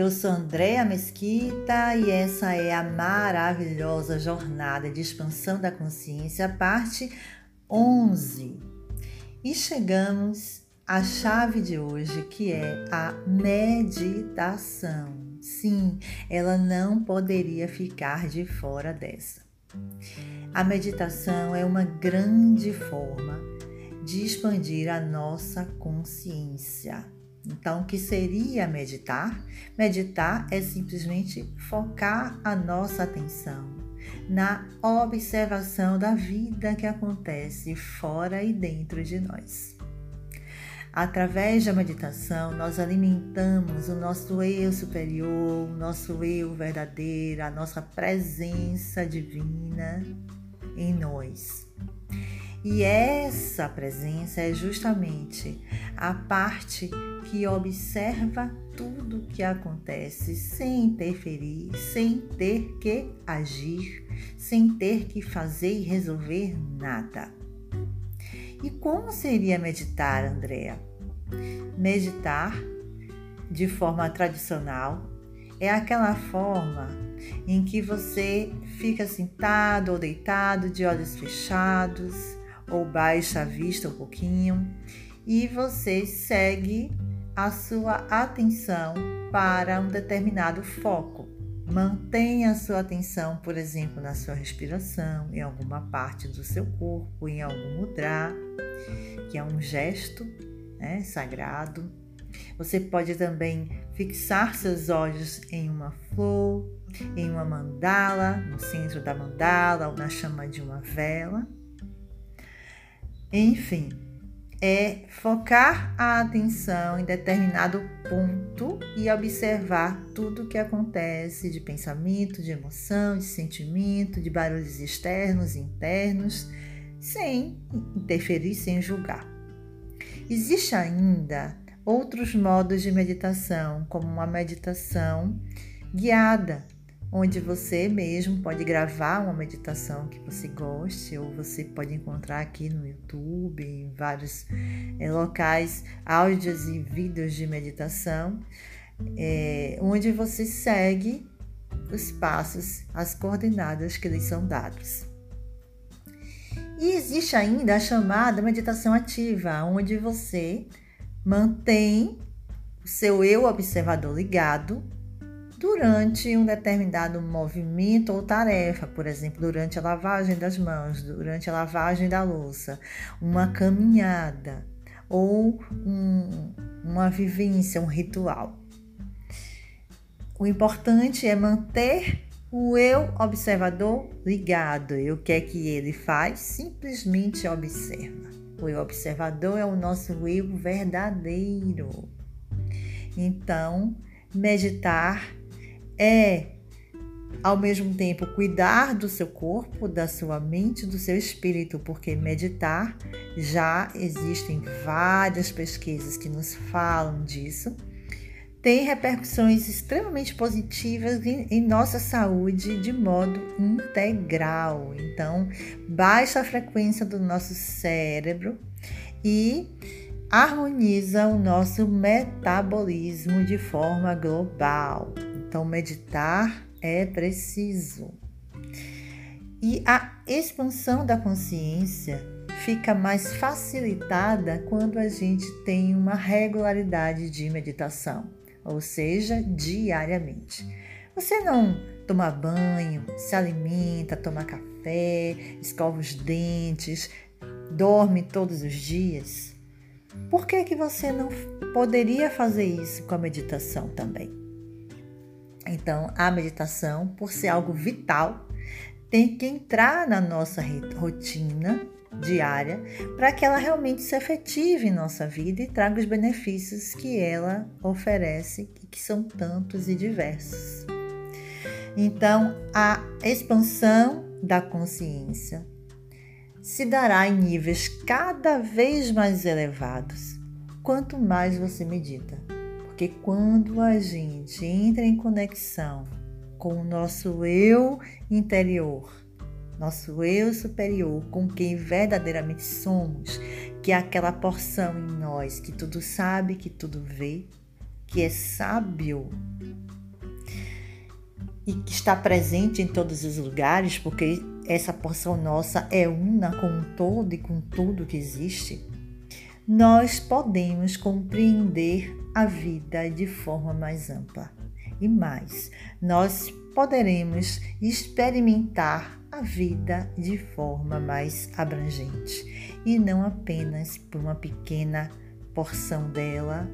Eu sou Andréa Mesquita e essa é a maravilhosa jornada de expansão da consciência, parte 11. E chegamos à chave de hoje, que é a meditação. Sim, ela não poderia ficar de fora dessa. A meditação é uma grande forma de expandir a nossa consciência. Então, o que seria meditar? Meditar é simplesmente focar a nossa atenção na observação da vida que acontece fora e dentro de nós. Através da meditação, nós alimentamos o nosso eu superior, o nosso eu verdadeiro, a nossa presença divina em nós. E essa presença é justamente a parte que observa tudo o que acontece sem interferir, sem ter que agir, sem ter que fazer e resolver nada. E como seria meditar, Andréa? Meditar de forma tradicional é aquela forma em que você fica sentado ou deitado de olhos fechados ou baixa a vista um pouquinho e você segue a sua atenção para um determinado foco. Mantenha a sua atenção, por exemplo, na sua respiração, em alguma parte do seu corpo, em algum mudra, que é um gesto né, sagrado. Você pode também fixar seus olhos em uma flor, em uma mandala, no centro da mandala ou na chama de uma vela. Enfim, é focar a atenção em determinado ponto e observar tudo o que acontece de pensamento, de emoção, de sentimento, de barulhos externos e internos, sem interferir, sem julgar. Existe ainda outros modos de meditação, como uma meditação guiada, onde você mesmo pode gravar uma meditação que você goste, ou você pode encontrar aqui no YouTube, em vários é, locais, áudios e vídeos de meditação, é, onde você segue os passos, as coordenadas que lhes são dados. E existe ainda a chamada meditação ativa, onde você mantém o seu eu observador ligado durante um determinado movimento ou tarefa, por exemplo, durante a lavagem das mãos, durante a lavagem da louça, uma caminhada ou um, uma vivência, um ritual. O importante é manter o eu observador ligado. E o que é que ele faz? Simplesmente observa. O eu observador é o nosso eu verdadeiro. Então, meditar é ao mesmo tempo cuidar do seu corpo, da sua mente, do seu espírito, porque meditar já existem várias pesquisas que nos falam disso. Tem repercussões extremamente positivas em, nossa saúde de modo integral. Então, baixa a frequência do nosso cérebro e harmoniza o nosso metabolismo de forma global. Então, meditar é preciso. E a expansão da consciência fica mais facilitada quando a gente tem uma regularidade de meditação, ou seja, diariamente. Você não toma banho, se alimenta, toma café, escova os dentes, dorme todos os dias. Por que, que você não poderia fazer isso com a meditação também? Então, a meditação, por ser algo vital, tem que entrar na nossa rotina diária para que ela realmente se efetive em nossa vida e traga os benefícios que ela oferece que são tantos e diversos. Então, a expansão da consciência se dará em níveis cada vez mais elevados quanto mais você medita. Porque quando a gente entra em conexão com o nosso eu interior, nosso eu superior, com quem verdadeiramente somos, que é aquela porção em nós que tudo sabe, que tudo vê, que é sábio, e que está presente em todos os lugares, porque essa porção nossa é una com um todo e com tudo que existe, nós podemos compreender a vida de forma mais ampla. E mais, nós poderemos experimentar a vida de forma mais abrangente e não apenas por uma pequena porção dela,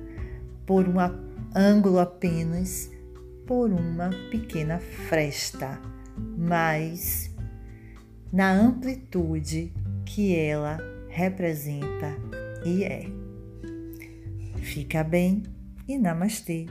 por um ângulo apenas, por uma pequena fresta, mas na amplitude que ela representa e é. Fica bem e namastê.